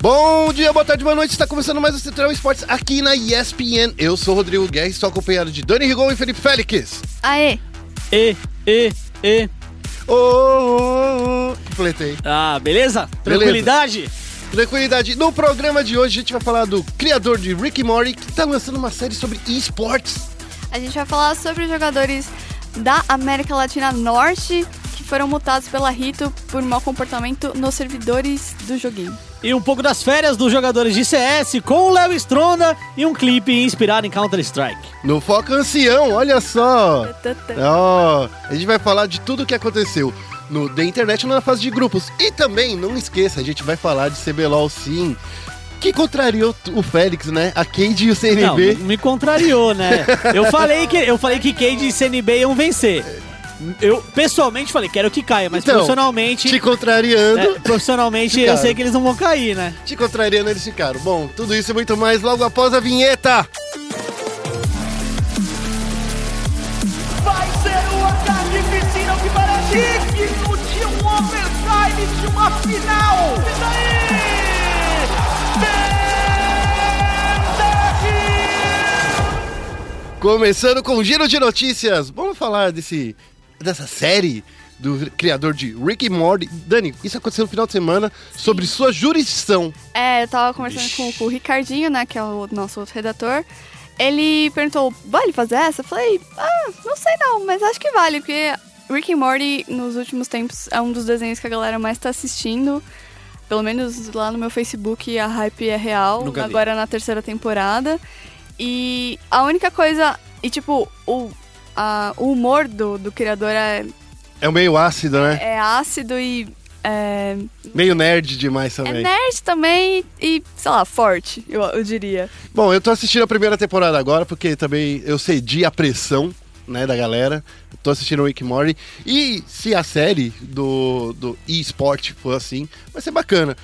Bom dia, boa tarde, boa noite. Está começando mais o Central Esportes aqui na ESPN. Eu sou o Rodrigo Guerra e estou acompanhado de Dani Rigon e Felipe Félix. Aê! E, e, e. Ô, ô, ô, ô. Completei. Ah, beleza? Tranquilidade? Tranquilidade. No programa de hoje a gente vai falar do criador de Rick Morty que está lançando uma série sobre esportes. A gente vai falar sobre os jogadores da América Latina Norte que foram multados pela Rito por mau comportamento nos servidores do joguinho. E um pouco das férias dos jogadores de CS com o Léo Stronda e um clipe inspirado em Counter-Strike. No Foca Ancião, olha só. Ó, a gente vai falar de tudo o que aconteceu no da internet na fase de grupos. E também, não esqueça, a gente vai falar de CBLOL sim. Que contrariou o Félix, né? A Cade e o Não, CNB. me contrariou, né? Eu falei que eu falei que Cade e CNB iam vencer. Eu pessoalmente falei, quero que caia, mas Então, profissionalmente, Te contrariando. é, profissionalmente eu Ficaram. sei que eles não vão cair, né? Te contrariando, eles ficaram. Bom, tudo isso e muito mais logo após a vinheta. Vai ser o ataque piscina que parece digno de um overtime de uma final. E daí? Começando com um giro de notícias. Vamos falar desse dessa série do criador de Rick and Morty. Dani, isso aconteceu no final de semana sobre sua jurisdição. É, eu tava conversando com, com o Ricardinho, né, que é o nosso outro redator. Ele perguntou, vale fazer essa? Eu falei, ah, não sei não, mas acho que vale, porque Rick and Morty, nos últimos tempos, é um dos desenhos que a galera mais tá assistindo. Pelo menos lá no meu Facebook a hype é real, Nunca vi. agora na terceira temporada. E a única coisa. E tipo, o, a- o humor do, do criador é, É meio ácido, né? é ácido e. É, Meio nerd demais é também. nerd também e, sei lá, forte, eu, eu diria. Bom, eu tô assistindo a primeira temporada agora, porque também eu cedi a pressão, né, da galera. Tô assistindo o Rick Morty. E se a série do, do eSport for assim, vai ser bacana.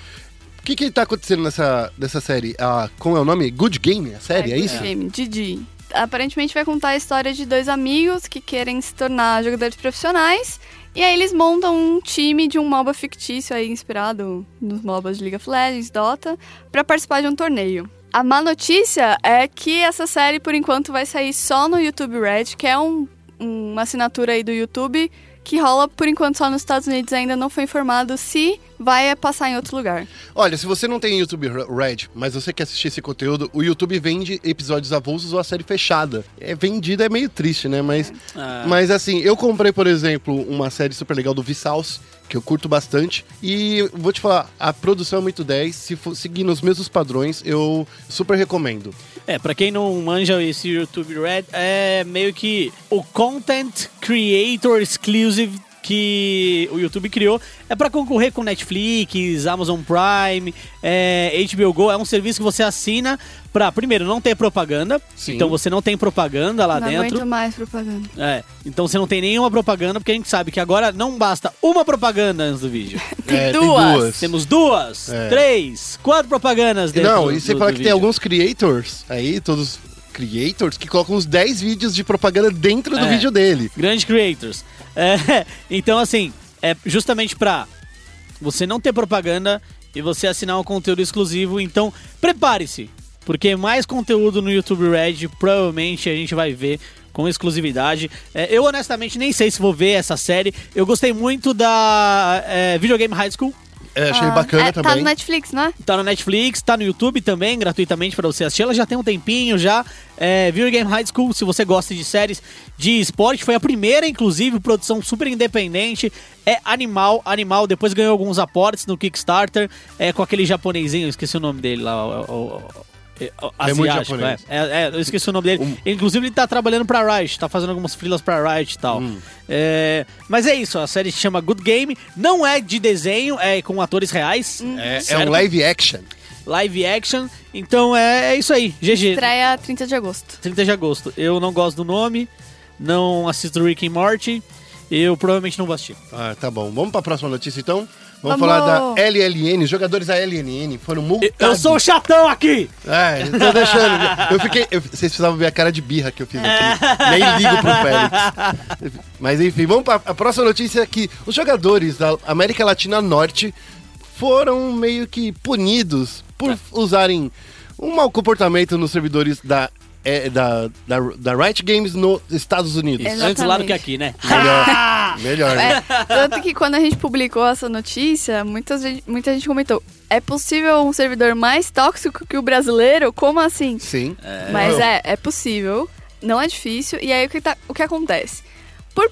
O que que tá acontecendo nessa, nessa série? Ah, como é o nome? Good Game, a série, é, Good isso? Game, Didi. Aparentemente vai contar a história de dois amigos que querem se tornar jogadores profissionais. E aí eles montam um time de um MOBA fictício aí, inspirado nos MOBAs de League of Legends, Dota, pra participar de um torneio. A má notícia é que essa série, por enquanto, vai sair só no YouTube Red, que é um, uma assinatura aí do YouTube que rola, por enquanto, só nos Estados Unidos. Ainda não foi informado se vai passar em outro lugar. Olha, se você não tem YouTube Red, mas você quer assistir esse conteúdo, o YouTube vende episódios avulsos ou a série fechada. É vendida, é meio triste, né? Mas, Ah. mas assim, eu comprei, por exemplo, uma série super legal do Vsauce, que eu curto bastante. E vou te falar, a produção é muito 10. Se for seguir nos mesmos padrões, eu super recomendo. É, pra quem não manja esse YouTube Red, é meio que o Content Creator Exclusive que o YouTube criou. É pra concorrer com Netflix, Amazon Prime, é, HBO Go. É um serviço que você assina pra, primeiro, não ter propaganda. Sim. Então você não tem propaganda lá não dentro. aguento mais propaganda. É, então você não tem nenhuma propaganda, porque a gente sabe que agora não basta uma propaganda antes do vídeo. Tem É, duas. Temos duas, É. três, quatro propagandas dentro não, e você do- fala do que tem vídeo. alguns creators aí, todos creators, que colocam uns 10 vídeos de propaganda dentro do É. vídeo dele. Grandes creators. É, então, assim, é justamente pra você não ter propaganda e você assinar um conteúdo exclusivo. Então, prepare-se, porque mais conteúdo no YouTube Red provavelmente a gente vai ver com exclusividade. É, eu, honestamente, nem sei se vou ver essa série. Eu gostei muito da é, Videogame High School. É, achei Ah, bacana é, Tá também. no Netflix, não é? Tá no Netflix, tá no YouTube também, gratuitamente pra você assistir. Ela já tem um tempinho já. É, Video Game High School, se você gosta de séries de esporte, foi a primeira, inclusive, produção super independente. É animal, animal. Depois ganhou alguns aportes no Kickstarter, é, com aquele japonesinho, esqueci o nome dele lá. O, o- asiático, japonês. é. É, é, eu esqueci o nome dele. Inclusive, ele tá trabalhando pra Riot, tá fazendo algumas filas pra Riot e tal. Hum. É, mas é isso, a série se chama Good Game. Não é de desenho, é com atores reais. É, é certo? um live action. live action. Então é, é isso aí, GG. Estreia 30 de agosto. 30 de agosto. Eu não gosto do nome, não assisto Rick and Morty. Eu provavelmente não vou assistir. Ah, tá bom. Vamos pra próxima notícia então? Vamos, Vamos. falar da LLN. Os jogadores da LLN foram multados. Eu sou o chatão aqui! É, eu tô deixando. Eu fiquei. eu- vocês precisavam ver a cara de birra que eu fiz aqui. Nem ligo pro Félix. Mas enfim, vamos pra a próxima notícia que os jogadores da América Latina Norte foram meio que punidos por usarem um mau comportamento nos servidores da, é, da, da, da Riot Games nos Estados Unidos. Exato. Antes lá do que aqui, né? Melhor, melhor, né? É, tanto que quando a gente publicou essa notícia, muita gente, muita gente comentou: é possível um servidor mais tóxico que o brasileiro? Como assim? Sim. Mas é, é possível, não é difícil. E aí o que, tá- o que acontece? Por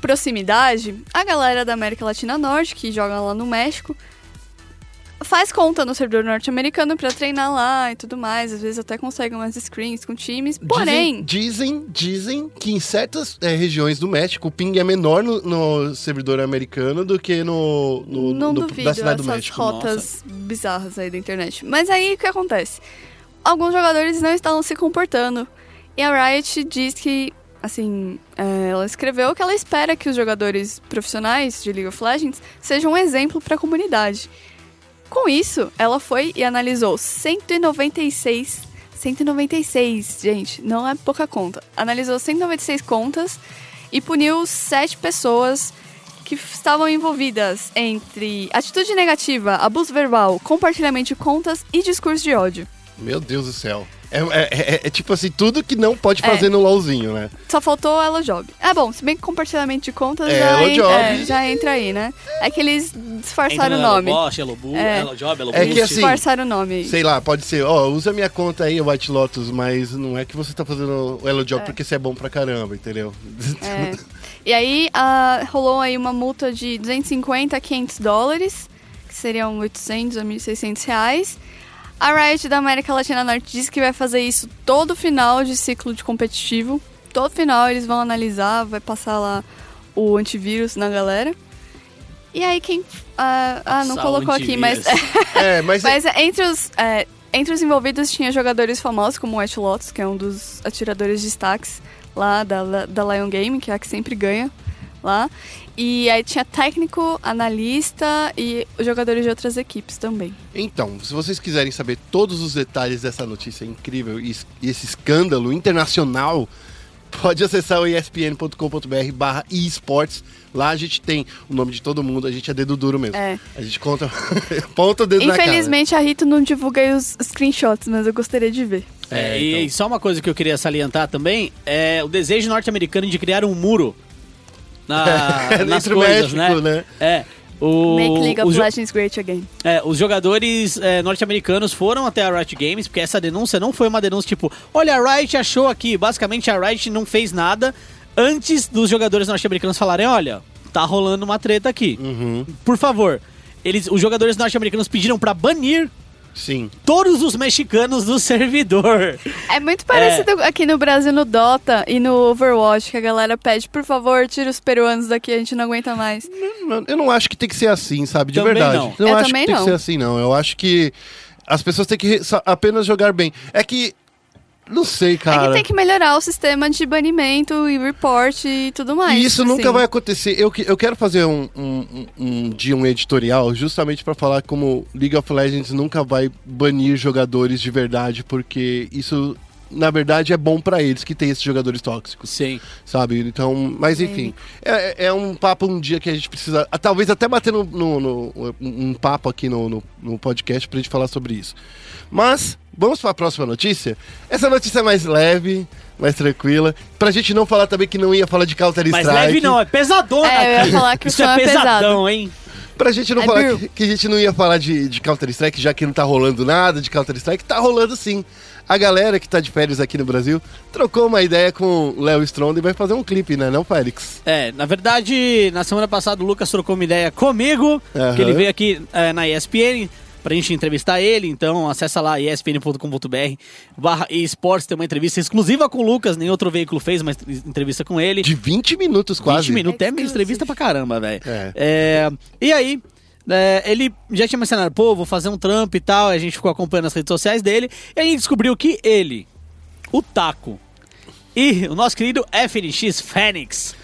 proximidade, a galera da América Latina Norte, que joga lá no México, faz conta no servidor norte-americano pra treinar lá e tudo mais. Às vezes até consegue umas screens com times. Porém, Dizem, dizem, dizem que em certas é, regiões do México o ping é menor no, no servidor americano do que no, no- não no- duvido da cidade do essas México. rotas bizarras aí da internet. Mas aí o que acontece? Alguns jogadores não estavam se comportando. E a Riot diz que, assim, é, ela escreveu que ela espera que os jogadores profissionais de League of Legends sejam um exemplo para a comunidade. Com isso, ela foi e analisou 196. 196, gente, não é pouca conta. Analisou 196 contas e puniu sete pessoas que estavam envolvidas entre atitude negativa, abuso verbal, compartilhamento de contas e discurso de ódio. Meu Deus do céu. É, é- é- é tipo assim, tudo que não pode É. fazer no LOLzinho, né? Só faltou ela job. É bom, se bem que compartilhamento de contas É, já, en- Job. é, já entra aí, né? É que eles disfarçaram o nome. Bosch, Elo Bu, É. Elo Job, Elo É que assim- Disfarçaram o nome aí. Sei lá, pode ser, ó, usa minha conta aí, o White Lotus, mas não é que você tá fazendo o Elo Job porque você é bom pra caramba, entendeu? É. E aí ah, rolou aí uma multa de 250 a 500 dólares, que seriam 800 a 1.600 reais. A Riot da América Latina Norte disse que vai fazer isso todo final de ciclo de competitivo. Todo final eles vão analisar, vai passar lá o antivírus na galera. E aí quem... ah, ah, não o colocou aqui, mas... É, mas, Mas entre os, é, entre os envolvidos tinha jogadores famosos como o White Lotus, que é um dos atiradores de destaques lá da, da Lion Game, que é a que sempre ganha lá. E aí tinha técnico, analista e os jogadores de outras equipes também. Então, se vocês quiserem saber todos os detalhes dessa notícia incrível e, es- e esse escândalo internacional, pode acessar o espn.com.br barra esportes. Lá a gente tem o nome de todo mundo, a gente é dedo duro mesmo. É. A gente conta, ponta o dedo na cara. Infelizmente a Rito não divulga aí os screenshots, mas eu gostaria de ver. É, É, e então. só uma coisa que eu queria salientar também é o desejo norte-americano de criar um muro na, nas Entre o coisas, México, né? né? É. O, Make League of Legends great again. é, os jogadores é, norte-americanos foram até a Riot Games, porque essa denúncia não foi uma denúncia tipo, olha, a Riot achou aqui. Basicamente, a Riot não fez nada antes dos jogadores norte-americanos falarem, olha, tá rolando uma treta aqui. Uhum, Por favor. Eles, os jogadores norte-americanos pediram pra banir sim. todos os mexicanos do servidor. É muito parecido aqui no Brasil no Dota e no Overwatch, que a galera pede, por favor, tira os peruanos daqui, a gente não aguenta mais. Eu não acho que tem que ser assim, sabe? De Também verdade. não. Eu Eu acho também que tem não. que ser assim, não. Eu acho que as pessoas têm que apenas jogar bem. É que. Não sei, É cara. que tem que melhorar o sistema de banimento e report e tudo mais. E isso nunca assim. vai acontecer. Eu, eu quero fazer um, um, um, dia um editorial justamente pra falar como League of Legends nunca vai banir jogadores de verdade, porque isso, na verdade, é bom pra eles que tem esses jogadores tóxicos, Sim. sabe? Então, mas enfim, é, é um papo um dia que a gente precisa, ah, talvez até bater no, no- no- um papo aqui no, no, no podcast pra gente falar sobre isso. Mas, vamos pra próxima notícia? Essa notícia é mais leve, mais tranquila, pra gente não falar também que não ia falar de Counter-Strike. Mas leve não, é pesadona É, eu ia falar que o Isso é é pesado. pesadão, hein? Pra gente não É falar que, que a gente não ia falar de, de Counter-Strike, já que não tá rolando nada de Counter-Strike, tá rolando sim. A galera que tá de férias aqui no Brasil trocou uma ideia com o Léo Stronda e vai fazer um clipe, né, não, Félix? É, na verdade, na semana passada o Lucas trocou uma ideia comigo, Aham. que ele veio aqui é, na ESPN pra gente entrevistar ele, então acessa lá espn.com.br barra esportes, tem uma entrevista exclusiva com o Lucas, nem outro veículo fez uma entrevista com ele. De 20 minutos quase. 20 minutos, é Exclusive. entrevista pra caramba, velho. É. É, e aí, é, ele já tinha mencionado, pô, vou fazer um trampo e tal, a gente ficou acompanhando as redes sociais dele, e a gente descobriu que ele, o Taco, e o nosso querido FNX Fênix,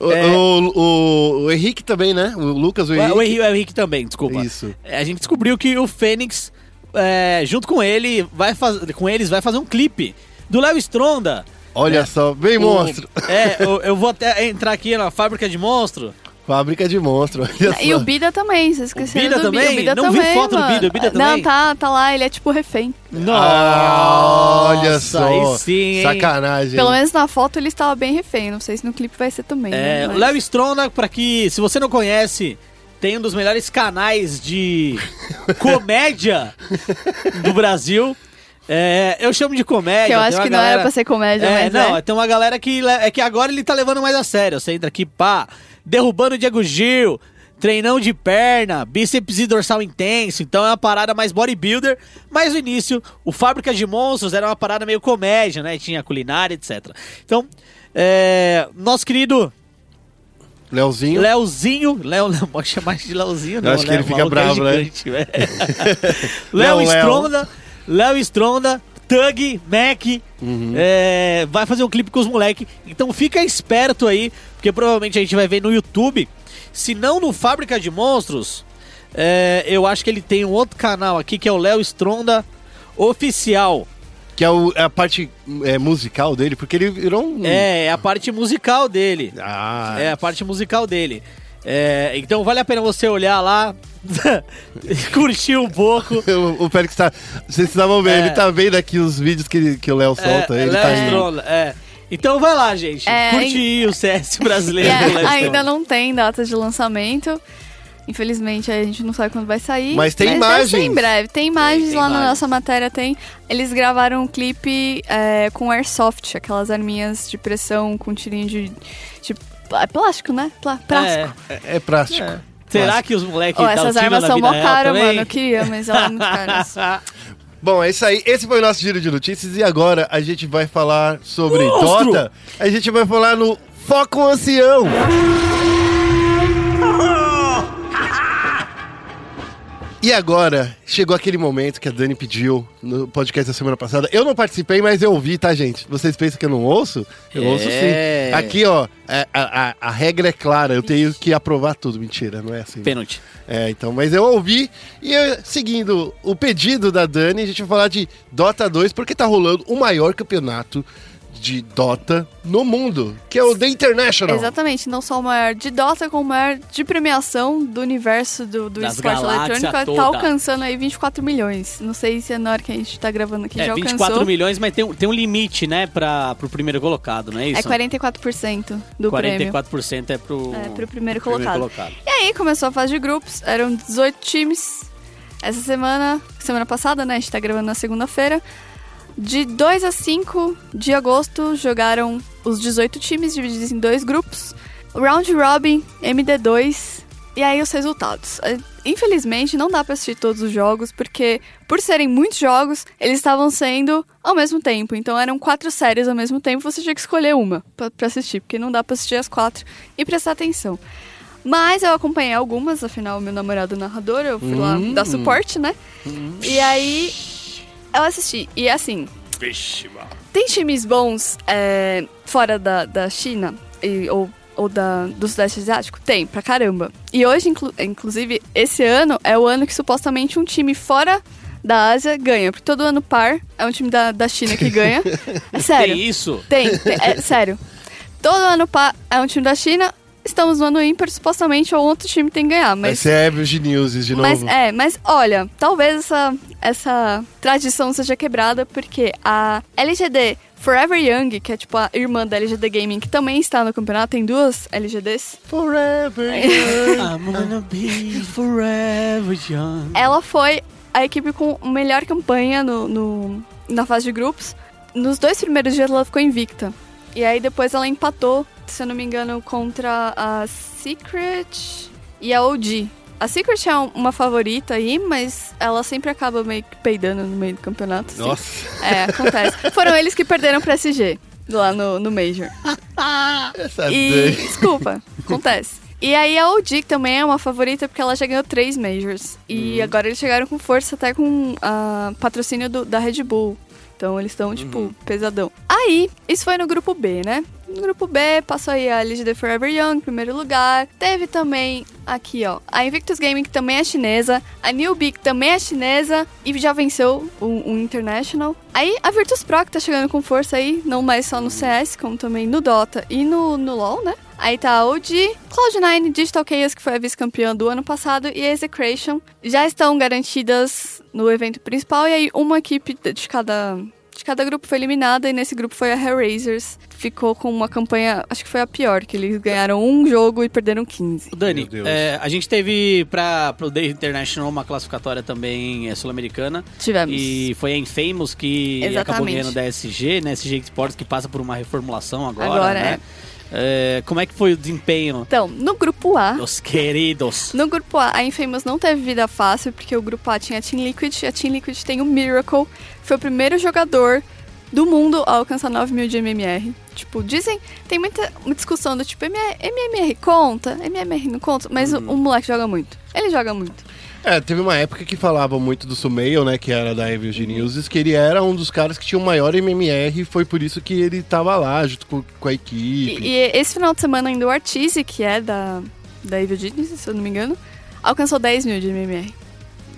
O, É. o, o- o Henrique também, né? O Lucas, o o, Henrique. o Henrique, o Henrique também, desculpa. Isso. É, A gente descobriu que o Fênix, é, junto com ele, vai com eles, vai fazer um clipe do Léo Stronda. Olha É. só, bem monstro. É, eu, eu vou até entrar aqui na fábrica de monstro. Fábrica de monstro. E o Bida também, vocês esqueceram Bida do Bida. também? O Bida Não vi também, foto do mano. Bida, o Bida Não, também? tá, tá lá, ele é tipo refém. Nossa, Olha só. Aí sim, hein? Sacanagem. Pelo menos na foto ele estava bem refém, não sei se no clipe vai ser também. É, né? o Mas- Léo Stronda, pra que, se você não conhece, tem um dos melhores canais de comédia do Brasil. É, eu chamo de comédia. Que eu acho que não galera- era pra ser comédia, É, mas não, é. tem uma galera que le- é que agora ele tá levando mais a sério. Você entra aqui, pá, derrubando o Diego Gil, treinão de perna, bíceps e dorsal intenso. Então é uma parada mais bodybuilder. Mas no início, o Fábrica de Monstros era uma parada meio comédia, né? Tinha culinária, etc. Então, é, nosso querido Leozinho. Leozinho, Léo, não pode chamar de Leozinho, não. acho que né? ele O fica é bravo, né? gigante. Léo Léo, Léo. Stronda, Léo Stronda, Tug, Mac, Uhum. é, vai fazer um clipe com os moleques. Então fica esperto aí, porque provavelmente a gente vai ver no YouTube. Se não no Fábrica de Monstros, é, eu acho que ele tem um outro canal aqui que é o Léo Stronda Oficial. Que é, o- é a parte é, musical dele, porque ele virou um. É, é a parte musical dele. Ah, É a parte musical dele. É, então vale a pena você olhar lá, curtir um pouco. O, o Félix tá. Vocês estavam vendo, É. ele tá vendo aqui os vídeos que, que o Léo solta. é, ele Léo tá indo. Stronda, é. Então vai lá, gente. É, Curte aí o CS brasileiro. é, ainda não tem data de lançamento. Infelizmente a gente não sabe quando vai sair. Mas tem deve imagens. em breve. Tem imagens tem lá na imagens. nossa matéria, tem. Eles gravaram um clipe é, com airsoft, aquelas arminhas de pressão com tirinho de. de é plástico, né? Plá- plástico. É, é plástico. É. Será que os moleques dão essas armas são mó real caras, mano. Eu queria, mas elas são muito caras. Bom, é isso aí. Esse foi o nosso giro de notícias e agora a gente vai falar sobre Monstro! Dota. A gente vai falar no Foco Ancião. E agora, chegou aquele momento que a Dani pediu no podcast da semana passada. Eu não participei, mas eu ouvi, tá, gente? Vocês pensam que eu não ouço? Eu É. ouço sim. Aqui, ó, é, a, a- a regra é clara. Eu tenho que aprovar tudo. Mentira, não é assim. Pênalti. É, então, mas eu ouvi e eu, seguindo o pedido da Dani, a gente vai falar de Dota 2 porque tá rolando o maior campeonato de Dota no mundo, que é o The International. Exatamente, não só o maior de Dota, como o maior de premiação do universo do, do Das esporte eletrônico. toda. Tá alcançando aí 24 milhões. Não sei se é na hora que a gente tá gravando aqui É, já 24 alcançou. milhões, mas tem, um- tem um limite, né, pra, pro primeiro colocado, não é isso? É 44% do prêmio. 44% é pro, É, pro primeiro pro colocado. colocado. E aí começou a fase de grupos, eram 18 times. Essa semana, semana passada, né? A gente tá gravando na segunda-feira. De 2 a 5 de agosto jogaram os 18 times divididos em dois grupos. Round Robin, MD2 e aí os resultados. Eh, Infelizmente não dá pra assistir todos os jogos porque por serem muitos jogos, eles estavam sendo ao mesmo tempo. Então eram quatro séries ao mesmo tempo, você tinha que escolher uma pra, pra assistir, porque não dá pra assistir as quatro e prestar atenção. Mas eu acompanhei algumas, afinal, meu namorado narrador, eu fui lá Hum. dar suporte, né? E aí eu assisti. E assim, tem times bons é, fora da, da China e- ou, ou da, do Sudeste Asiático? Tem, pra caramba. E hoje, inclu- inclusive, esse ano é o ano que supostamente um time fora da Ásia ganha. Porque todo ano par é um time da, da China que ganha. É sério. Tem isso? Tem, tem, é sério. Todo ano par é um time da China. Estamos no ano ímpar, supostamente o outro time tem que ganhar. Vai Mas ser Average News de mas novo. é, mas olha, talvez essa, essa tradição seja quebrada porque a LGD Forever Young, que é tipo a irmã da LGD Gaming, que também está no campeonato, tem duas LGDs. Forever. I'm gonna be forever young. Ela foi a equipe com a melhor campanha no, no- na fase de grupos. Nos dois primeiros dias ela ficou invicta. E aí depois ela empatou, se eu não me engano, contra a Secret e a OG. A Secret é um- uma favorita aí, mas ela sempre acaba meio que peidando no meio do campeonato. assim. Nossa, É, acontece. Foram eles que perderam pra SG lá no, no Major. essa E. Desculpa, acontece. E aí a OG também é uma favorita porque ela já ganhou três Majors. E agora eles chegaram com força até com a patrocínio do- da Red Bull. Então eles estão, tipo, pesadão. Aí, isso foi no grupo B, né? No grupo B, passou aí a LGD Forever Young, em primeiro lugar. Teve também aqui, ó, a Invictus Gaming, que também é chinesa. A Newbie, que também é chinesa. E já venceu um, um International. Aí, a Virtus Pro, que tá chegando com força aí, não mais só no CS, como também no Dota e no, no LoL, né? Aí tá a OG, Cloud9, Digital Chaos, que foi a vice-campeã do ano passado, e a Execration já estão garantidas no evento principal. E aí uma equipe de cada, de cada grupo foi eliminada, e nesse grupo foi a Hellraisers. Ficou com uma campanha, acho que foi a pior, que eles ganharam um jogo e perderam 15. Dani, é, a gente teve para o Day International uma classificatória também é, sul-americana. Tivemos. E foi a Infamous que acabou Exatamente. ganhando da SG, né? SG Sports que passa por uma reformulação agora, Agora, né? É, como é que foi o desempenho Então, no grupo A, dos queridos? No grupo A, a Infamous não teve vida fácil, porque o grupo A tinha a Team Liquid, e a Team Liquid tem o Miracle, foi o primeiro jogador do mundo a alcançar 9 mil de MMR. Tipo, dizem, tem muita discussão do tipo, MR MMR conta, MMR não conta, mas o, o moleque joga muito. Ele joga muito. É, teve uma época que falavam muito do Sumail, né, que era da Evil Geniuses, que ele era um dos caras que tinha o maior MMR, e foi por isso que ele tava lá, junto com, com a equipe. E, e esse final de semana ainda o Artise, que é da, da Evil Genius, se eu não me engano, alcançou 10 mil de MMR.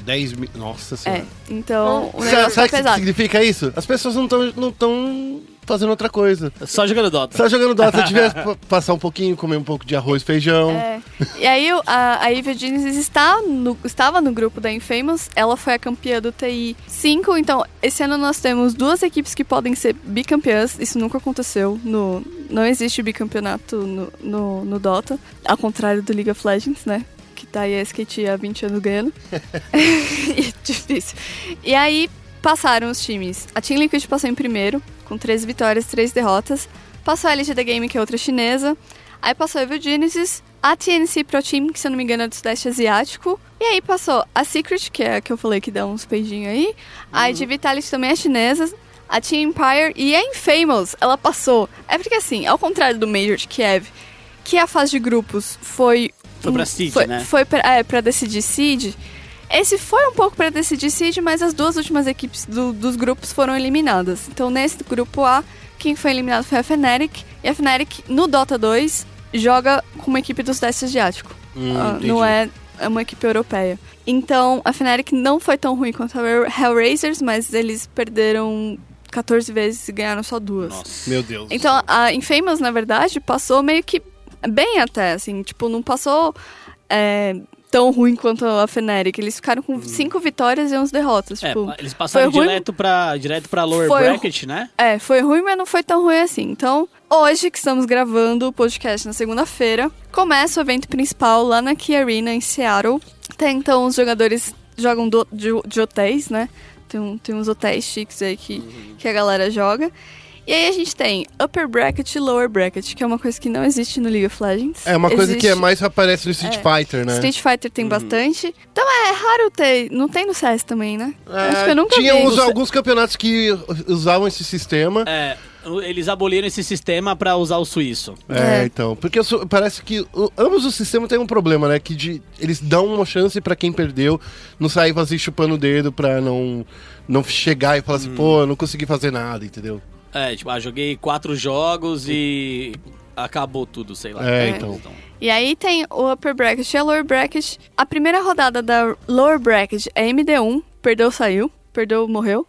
10 mil. Nossa É, senhora. então o Sa- negócio Sabe tá o que pesado. significa isso? As pessoas não estão não tão fazendo outra coisa. Só jogando Dota. Só jogando Dota, devia p- passar um pouquinho, comer um pouco de arroz, feijão. É. E aí o- a, a Evil Genesis está no, estava no grupo da Infamous, ela foi a campeã do TI 5, então esse ano nós temos duas equipes que podem ser bicampeãs, isso nunca aconteceu, no, não existe bicampeonato no, no, no Dota, ao contrário do League of Legends, né? Que tá aí a SKT há 20 anos ganhando. E Difícil. E aí passaram os times. A Team Liquid passou em primeiro, com 13 vitórias, 3 derrotas. Passou a LGD Game, que é outra chinesa. Aí passou a Evil Genesis, a TNC Pro Team, que se eu não me engano é do Sudeste Asiático. E aí passou a Secret, que é a que eu falei que dá uns peidinhos aí. A ID Vitality também é chinesa. A Team Empire e a Infamous, ela passou. É porque assim, ao contrário do Major de Kiev, que a fase de grupos foi... Foi pra Seed, foi, né? Foi pra, é, pra decidir Seed. Esse foi um pouco pra decidir Seed, mas as duas últimas equipes do- dos grupos foram eliminadas. Então, nesse grupo A, quem foi eliminado foi a Fnatic. E a Fnatic, no Dota 2, joga com uma equipe do Sudeste Asiático. Hum, entendi. não é, é uma equipe europeia. Então, a Fnatic não foi tão ruim quanto a Hellraisers, mas eles perderam 14 vezes e ganharam só duas. Nossa. Meu Deus. Então, a Infamous, na verdade, passou meio que bem até, assim, tipo, não passou é, tão ruim quanto a Fnatic. Eles ficaram com cinco vitórias e 11 derrotas, É, tipo... eles passaram foi ruim- direto pra, direto pra lower Foi bracket, né? É, foi ruim, mas não foi tão ruim assim. Então, hoje que estamos gravando o podcast na segunda-feira, começa o evento principal lá na Key Arena, em Seattle. Até então, os jogadores jogam do- de, de hotéis, né? Tem, tem uns hotéis chiques aí que, que a galera joga. E aí a gente tem Upper Bracket e Lower Bracket, que é uma coisa que não existe no League of Legends. É uma coisa que é Existe- mais aparece no Street É. Fighter, né? Street Fighter tem bastante. Então é raro ter. Não tem no CS também, né? É, Acho que eu nunca tinha vi. uns- alguns campeonatos que usavam esse sistema. É, eles aboliram esse sistema pra usar o suíço. É, É. então. Porque sou- parece que o- ambos os sistemas têm um problema, né? Que de- eles dão uma chance pra quem perdeu não sair assim chupando o dedo pra não, não chegar e falar Hum. assim, pô, eu não consegui fazer nada, entendeu? É, tipo, ah, joguei quatro jogos e acabou tudo, sei lá. É, então. E aí tem o Upper Bracket e a Lower Bracket. A primeira rodada da Lower Bracket é MD1, perdeu, saiu, perdeu, morreu.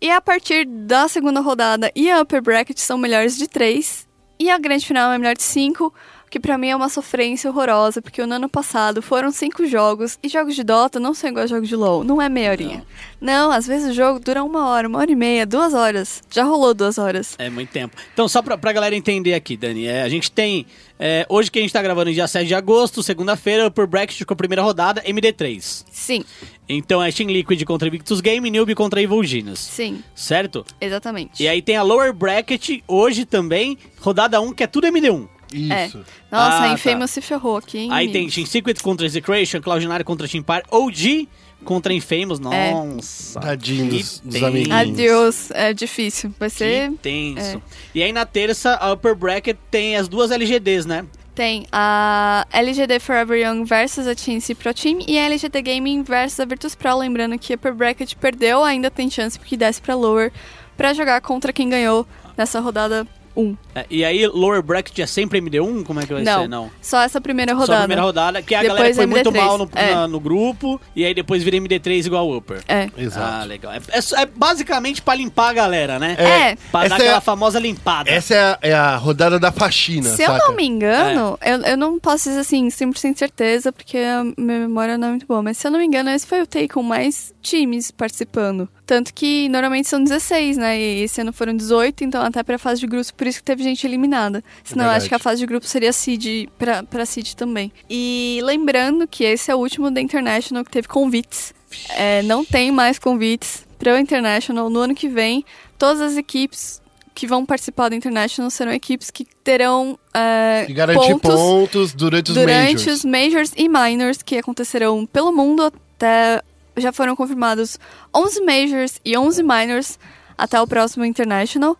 E a partir da segunda rodada e a Upper Bracket são melhores de 3. E a grande final é melhor de 5, que pra mim é uma sofrência horrorosa, porque no ano passado foram 5 jogos, e jogos de Dota não são igual a jogos de LoL, não é meia horinha. Não. às vezes o jogo dura uma hora, uma hora e meia, duas horas. Já rolou duas horas. É muito tempo. Então, só pra, pra galera entender aqui, Dani, é, a gente tem. é, hoje que a gente tá gravando dia 7 de agosto, segunda-feira, por bracket com a primeira rodada, MD3. Sim, Então é Team Liquid contra Victus Game, Newbie contra Evil Genius. sim, Certo? exatamente. E aí tem a Lower Bracket hoje também, rodada 1, que é tudo MD1. Isso. Nossa, Ah, a tá. Infamous se ferrou aqui, hein? Aí tem amigos? Team Secret contra Execration, Cloud9 contra Team Empire, OG contra Infamous. É. Nossa. Tadinho que dos- dos amiguinhos. Adeus, é difícil. Vai ser. Que tenso. é. E aí na terça, a Upper Bracket tem as duas LGDs, né? Tem a LGD Forever Young versus a TNC Pro Team e a LGD Gaming versus a Virtus Pro. Lembrando que a Upper Bracket perdeu, ainda tem chance porque desce pra Lower pra jogar contra quem ganhou nessa rodada 1. É, e aí, lower bracket é sempre MD1? Como é que vai Não. ser? Não. Só essa primeira Só rodada. a primeira rodada, que a Depois galera foi muito MD3. mal no, É. na- no grupo, e aí depois vira MD3 igual Upper. É. Exato. Ah, legal. É, é só- é basicamente pra limpar a galera, né? É. Pra Essa dar é aquela famosa limpada. Essa é a, é a rodada da faxina, Se eu saca? não me engano, eu, eu não posso dizer assim, 100% certeza, porque a minha memória não é muito boa, mas se eu não me engano, esse foi o take com mais times participando. Tanto que normalmente são 16, né? E esse ano foram 18, então até pra fase de grupos, por isso que teve gente eliminada. Senão eu verdade. acho que a fase de grupos seria seed pra, pra seed também. E lembrando que esse é o último da International que teve convites. É, não tem mais convites para o International no ano que vem. Todas as equipes que vão participar do International serão equipes que terão é, E garantir pontos, pontos durante os durante majors. os majors e minors que acontecerão pelo mundo até já foram confirmados 11 majors e 11 minors até o próximo international,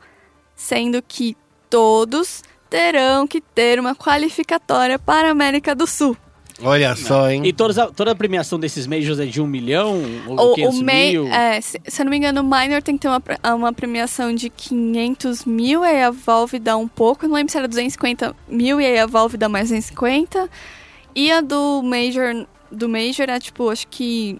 sendo que todos terão que ter uma qualificatória para a América do Sul. Olha só, hein? E todas a- toda a premiação desses majors é de um milhão ou O, o 500 ma- mil? é, se, se eu não me engano, o minor tem que ter uma, pre- uma premiação de 500 mil, aí a Valve dá um pouco. Eu não lembro se era 250 mil e aí a Valve dá mais 250. E a do Major, do Major é tipo, acho que.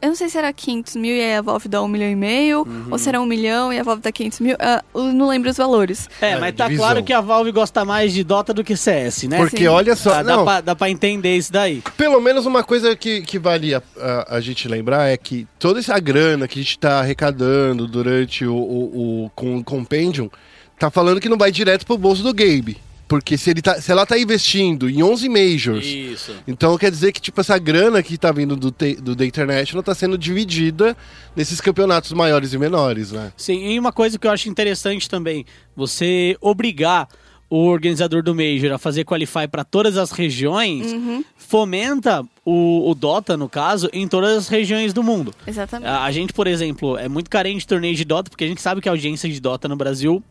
Eu não sei se era 500 mil e aí a Valve dá um milhão e meio, Uhum. ou se era um milhão e a Valve dá 500 mil. eu não lembro os valores. É, É, mas tá divisão. claro que a Valve gosta mais de Dota do que CS, né? Porque sim. olha só, Ah, dá, não, pra, dá pra entender isso daí. pelo menos uma coisa que, que vale a, a- a gente lembrar é que toda essa grana que a gente tá arrecadando durante o, o, o com o Compendium, tá falando que não vai direto pro bolso do Gabe. Porque se, ele tá, se ela tá investindo em 11 majors, Isso. então quer dizer que tipo, essa grana que tá vindo do, te- do The International tá sendo dividida nesses campeonatos maiores e menores, né? Sim, e uma coisa que eu acho interessante também, você obrigar o organizador do Major a fazer qualify para todas as regiões, fomenta o, o Dota, no caso, em todas as regiões do mundo. Exatamente. A, a gente, por exemplo, é muito carente de torneio de Dota, porque a gente sabe que a audiência de Dota no Brasil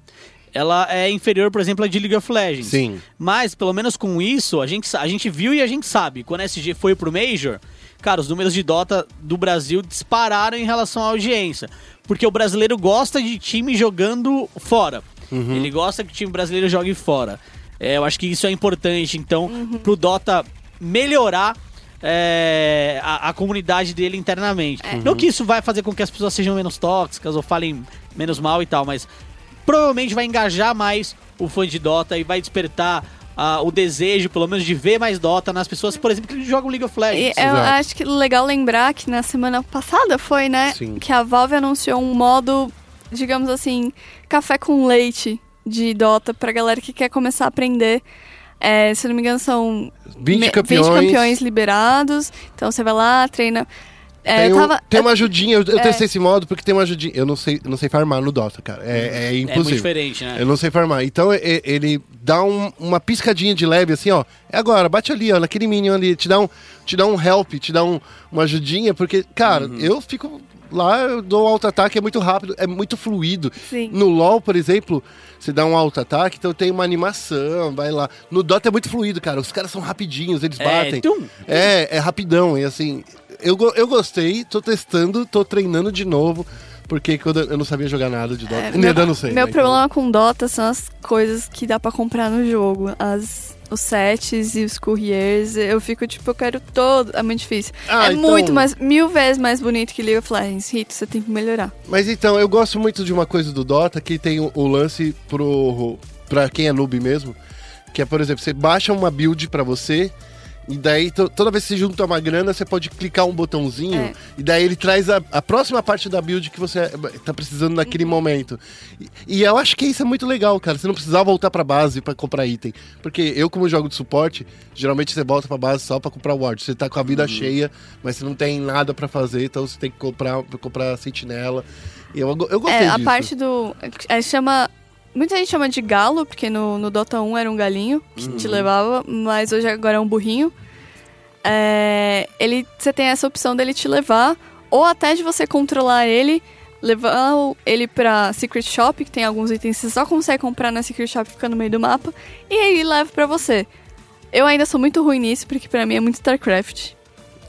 ela é inferior, por exemplo, à de League of Legends. Sim. Mas, pelo menos com isso, a gente, a gente viu e a gente sabe. Quando a SG foi pro Major, cara, os números de Dota do Brasil dispararam em relação à audiência. Porque o brasileiro gosta de time jogando fora. Ele gosta que o time brasileiro jogue fora. É, eu acho que isso é importante, então, pro Dota melhorar é, a, a comunidade dele internamente. Não que isso vai fazer com que as pessoas sejam menos tóxicas ou falem menos mal e tal, mas provavelmente vai engajar mais o fã de Dota e vai despertar ah, o desejo, pelo menos, de ver mais Dota nas pessoas, por exemplo, que jogam League of E Legends. eu Exato. acho que legal lembrar que na semana passada foi, né? Sim. Que a Valve anunciou um modo, digamos assim, café com leite de Dota pra galera que quer começar a aprender. É, se eu não me engano, são 20 me- campeões. 20 campeões liberados. Então você vai lá, treina. É, tem, um- tava, tem uma ajudinha, eu, eu É. testei esse modo porque tem uma ajudinha. Eu não sei, não sei farmar no Dota, cara. É, é É muito impossível. diferente, né? Eu não sei farmar. Então ele dá um- uma piscadinha de leve assim, ó. É agora, bate ali, ó, naquele minion ali. Te dá um, te dá um help, te dá um, uma ajudinha, porque, cara, Uhum. eu fico lá, eu dou alto ataque, é muito rápido, é muito fluido. Sim. No LoL, por exemplo, você dá um alto ataque, então tem uma animação, vai lá. No Dota é muito fluido, cara. Os caras são rapidinhos, eles É, batem. tum. É, é rapidão, e assim, eu, eu gostei, tô testando, tô treinando de novo, porque quando eu não sabia jogar nada de Dota. É, Nem eu não sei. Meu né, problema com Dota são as coisas que dá pra comprar no jogo. As, os sets e os couriers. Eu fico tipo, eu quero todo. É muito difícil. Ah, é então- muito mais, mil vezes mais bonito que League of Legends. Rito, você tem que melhorar. Então, mas então, eu gosto muito de uma coisa do Dota, que tem o, o lance pro, pra quem é noob mesmo, que é, por exemplo, você baixa uma build pra você, e daí to- toda vez que você junta uma grana, você pode clicar um botãozinho, É. e daí ele traz a, a próxima parte da build que você tá precisando naquele momento. E, e eu acho que isso é muito legal, cara. Você não precisar voltar pra base pra comprar item. Porque eu, como jogo de suporte, geralmente você volta pra base só pra comprar ward. Você tá com a vida cheia, mas você não tem nada pra fazer, então você tem que comprar, comprar sentinela. E eu, eu gostei É, a disso. parte do. É, chama. Muita gente chama de galo, porque no, no Dota 1 era um galinho que Uhum. te levava, mas hoje agora é um burrinho. É, ele, você tem essa opção dele te levar, ou até de você controlar ele, levar ele pra Secret Shop, que tem alguns itens que você só consegue comprar na Secret Shop, fica no meio do mapa, e aí ele leva pra você. Eu ainda sou muito ruim nisso, porque pra mim é muito StarCraft.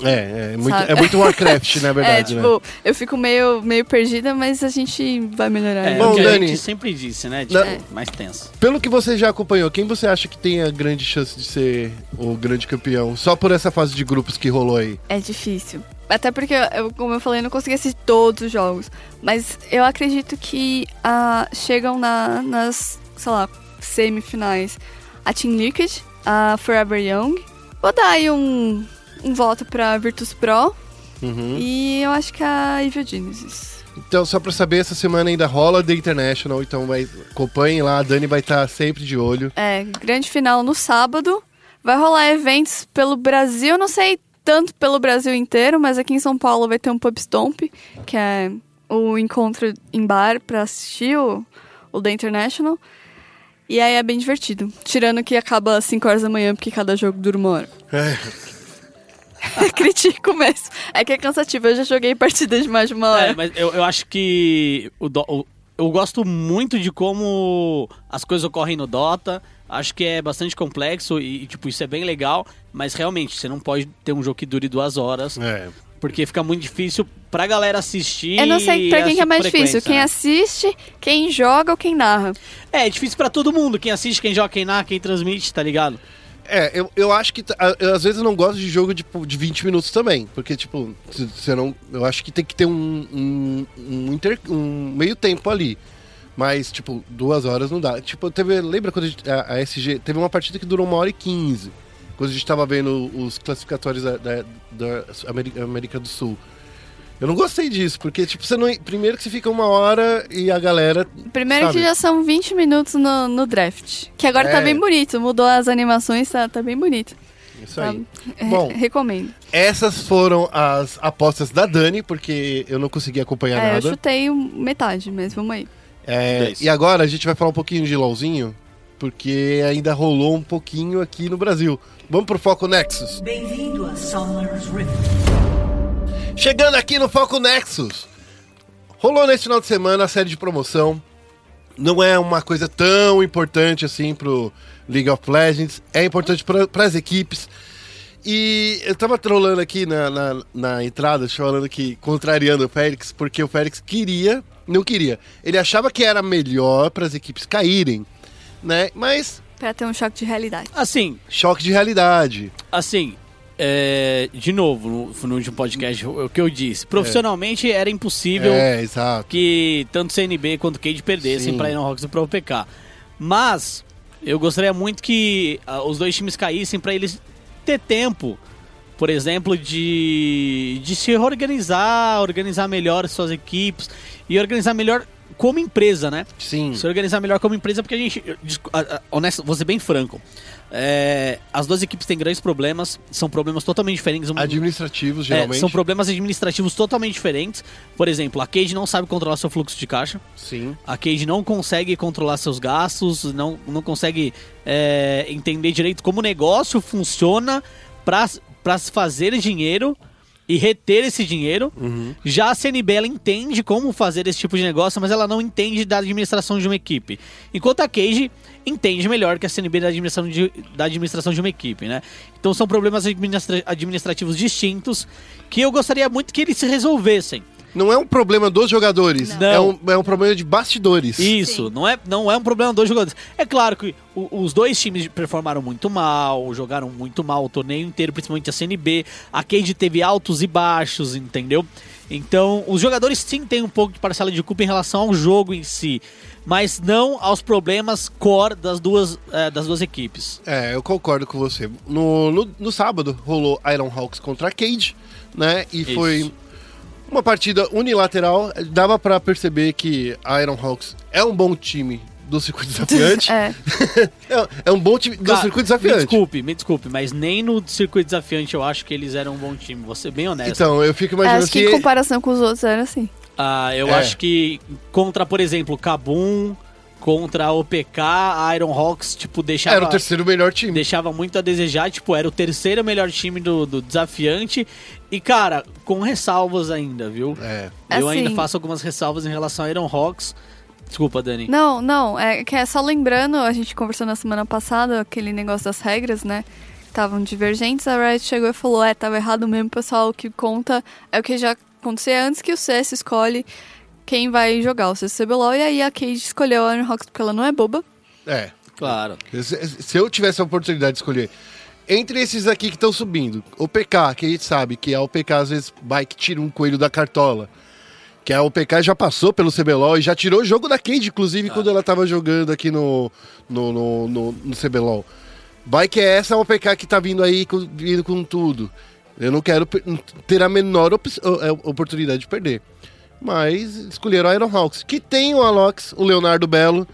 É, é muito, Sabe? é muito Warcraft, na É, verdade, né? tipo, eu fico meio, meio perdida, mas a gente vai melhorar. É, Bom, o que a Dani- gente sempre disse, né? Tipo, mais tenso. Pelo que você já acompanhou, quem você acha que tem a grande chance de ser o grande campeão? Só por essa fase de grupos que rolou aí. É difícil. Até porque, eu, como eu falei, eu não consegui assistir todos os jogos. Mas eu acredito que ah, chegam na, nas, sei lá, semifinais a Team Liquid, a Forever Young. Vou dar aí um, um voto pra Virtus Pro. Uhum. E eu acho que a Evil Genesis. Então, só pra saber, essa semana ainda rola The International, então vai, acompanhem lá, a Dani vai estar sempre de olho. É, grande final no sábado. Vai rolar eventos pelo Brasil, não sei tanto pelo Brasil inteiro, mas aqui em São Paulo vai ter um Pub Stomp, que é o encontro em bar pra assistir o, o The International. E aí é bem divertido. Tirando que acaba às 5 horas da manhã, porque cada jogo dura uma hora. É, Critico mesmo. É que é cansativo, eu já joguei partida de mais de uma hora. É, mas eu, eu acho que o, Do- o- eu gosto muito de como as coisas ocorrem no Dota. Acho que é bastante complexo e, e, tipo, isso é bem legal. Mas realmente, você não pode ter um jogo que dure duas horas. é. Porque fica muito difícil pra galera assistir. Eu não sei pra quem que é mais difícil, quem né? assiste, quem joga ou quem narra. É, é difícil pra todo mundo. Quem assiste, quem joga, quem narra, quem transmite, tá ligado? É, eu, eu acho que. eu, às vezes não gosto de jogo de, tipo, de 20 minutos também. Porque, tipo, você não. Eu acho que tem que ter um, um, um, inter- um meio tempo ali. Mas, tipo, duas horas não dá. Tipo, teve. Lembra quando a- a SG. Teve uma partida que durou uma hora e quinze. Quando a gente tava vendo os classificatórios da, da, da América, América do Sul. Eu não gostei disso, porque, tipo, você não. Primeiro que você fica uma hora e a galera. Primeiro Sabe? que já são 20 minutos no, no draft. Que agora tá É. bem bonito. Mudou as animações, tá, tá bem bonito. Isso aí. Tá- Bom. Re- recomendo. Essas foram as apostas da Dani, porque eu não consegui acompanhar É, eu nada. chutei um- metade, mas vamos aí. É, Dez. e agora a gente vai falar um pouquinho de LOLzinho, porque ainda rolou um pouquinho aqui no Brasil. Vamos pro Foco Nexus. Bem-vindo a Summer's Rift. Chegando aqui no Foco Nexus. Rolou nesse final de semana a série de promoção. Não é uma coisa tão importante assim pro League of Legends. É importante para as equipes. E eu tava trolando aqui na, na, na entrada, falando que contrariando o Félix, porque o Félix queria, não queria. Ele achava que era melhor para as equipes caírem, né? Mas Pra ter um choque de realidade. Assim, choque de realidade. assim, é, de novo, no, no último podcast, o, o que eu disse. Profissionalmente era impossível É, que tanto CNB quanto Cade perdessem pra Iron Hawks e pra OPK. Mas eu gostaria muito que ah, os dois times caíssem pra eles ter tempo, por exemplo, de, de se organizar, organizar melhor suas equipes e organizar melhor como empresa, né? Sim. Se organizar melhor como empresa, porque a gente. Honesto, vou ser bem franco. É, as duas equipes têm grandes problemas, são problemas totalmente diferentes. Administrativos, é, geralmente. são problemas administrativos totalmente diferentes. Por exemplo, a Cage não sabe controlar seu fluxo de caixa. Sim. A Cage não consegue controlar seus gastos, não, não consegue é, entender direito como o negócio funciona para se fazer dinheiro e reter esse dinheiro. Uhum. Já a CNB ela entende como fazer esse tipo de negócio, mas ela não entende da administração de uma equipe. Enquanto a Cage entende melhor que a CNB da administração de, da administração de uma equipe, né? Então são problemas administra- administrativos distintos que eu gostaria muito que eles se resolvessem. Não é um problema dos jogadores, Não. É, um, é um problema de bastidores. Isso, Sim. não é, não é um problema dos jogadores. É claro que o- os dois times performaram muito mal, jogaram muito mal o torneio inteiro, principalmente a CNB. A Cade teve altos e baixos, entendeu? Então, os jogadores sim têm um pouco de parcela de culpa em relação ao jogo em si, mas não aos problemas core das duas, eh, das duas equipes. É, eu concordo com você. No, no, no sábado rolou Iron Hawks contra a Cade, né? E Isso. foi uma partida unilateral. Dava pra perceber que a Iron Hawks é um bom time do circuito desafiante. É, é, é um bom time do Cara, circuito Me desafiante. desculpe, me desculpe, mas nem no circuito desafiante eu acho que eles eram um bom time, vou ser bem honesto. Então, eu fico imaginando acho que se. em comparação com os outros era assim. Ah, eu É. acho que contra, por exemplo, Kabum, contra a OPK, a Iron Hawks, tipo, deixava, Era o terceiro melhor time. deixava muito a desejar, tipo, era o terceiro melhor time do, do desafiante. E, cara, com ressalvas ainda, viu? É. Eu Assim- ainda faço algumas ressalvas em relação a Iron Hawks. Desculpa, Dani. Não, não, é que é só lembrando, a gente conversou na semana passada, aquele negócio das regras, né? estavam divergentes, a Riot chegou e falou: é, tava errado mesmo, pessoal. O que conta é o que já acontecia antes que o CS escolhe quem vai jogar o CBLOL. E aí a Cade escolheu a Ironhawks porque ela não é boba. É. Claro. Se, se eu tivesse a oportunidade de escolher entre esses aqui que estão subindo, o PK, que a gente sabe que é o PK, às vezes vai que tira um coelho da cartola. Que a OPK já passou pelo CBLOL e já tirou o jogo da Cade, inclusive, quando ela tava jogando aqui no, no, no, no, no CBLOL. Vai que é essa OPK que tá vindo aí, com, vindo com tudo. Eu não quero ter a menor op- é, oportunidade de perder. Mas escolheram a Ironhawks, que tem o Alox, o Leonardo Belo,